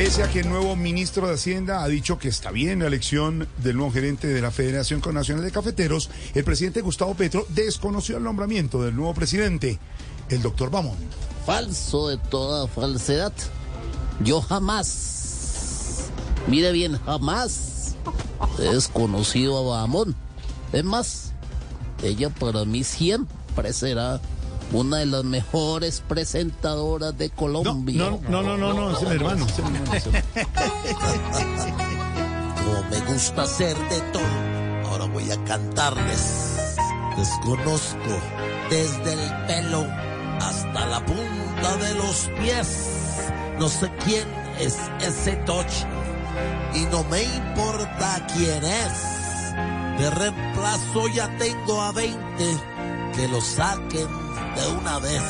Pese a que el nuevo ministro de Hacienda ha dicho que está bien la elección del nuevo gerente de la Federación Nacional de Cafeteros, el presidente Gustavo Petro desconoció el nombramiento del nuevo presidente, el doctor Bamón. Falso de toda falsedad. Yo jamás, mire bien, jamás he desconocido a Bamón. Es más, ella para mí siempre será una de las mejores presentadoras de Colombia. No, no, no, no, no, es el hermano. Como me gusta hacer de todo, ahora voy a cantarles. Desconozco desde el pelo hasta la punta de los pies. No sé quién es ese toche y no me importa quién es. De reemplazo ya tengo a 20 que lo saquen de una vez.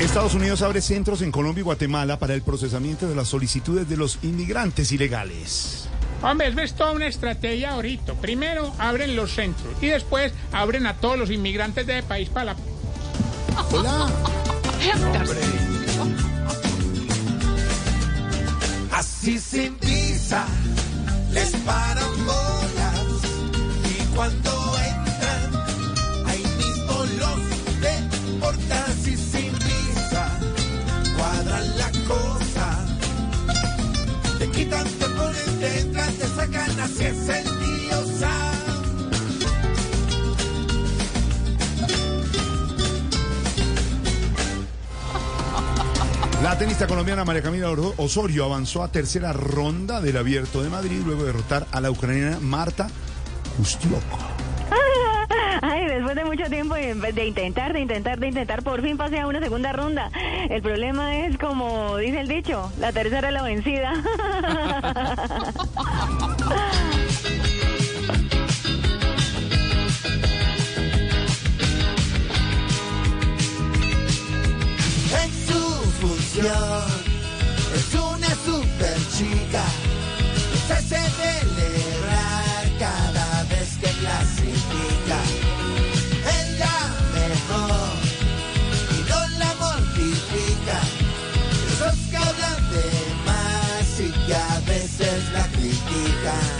Estados Unidos abre centros en Colombia y Guatemala para el procesamiento de las solicitudes de los inmigrantes ilegales. Hombre, es toda una estrategia ahorita. Primero abren los centros y después abren a todos los inmigrantes de país para la... Hola. Así sin visa les paran bolas y cuando entran ahí mismo los deportan así sin visa cuadran la cosa. Te quitan te ponen te entran te sacan así es el tío La tenista colombiana María Camila Osorio avanzó a tercera ronda del Abierto de Madrid luego de derrotar a la ucraniana Marta Kustyuk. Ay, después de mucho tiempo de, de intentar, de intentar, de intentar, por fin pasé a una segunda ronda. El problema es, como dice el dicho, la tercera es la vencida. chica. Se celebrar cada vez que clasifica. Es la mejor y no la mortifica. Esos que hablan de más y que a veces la critican.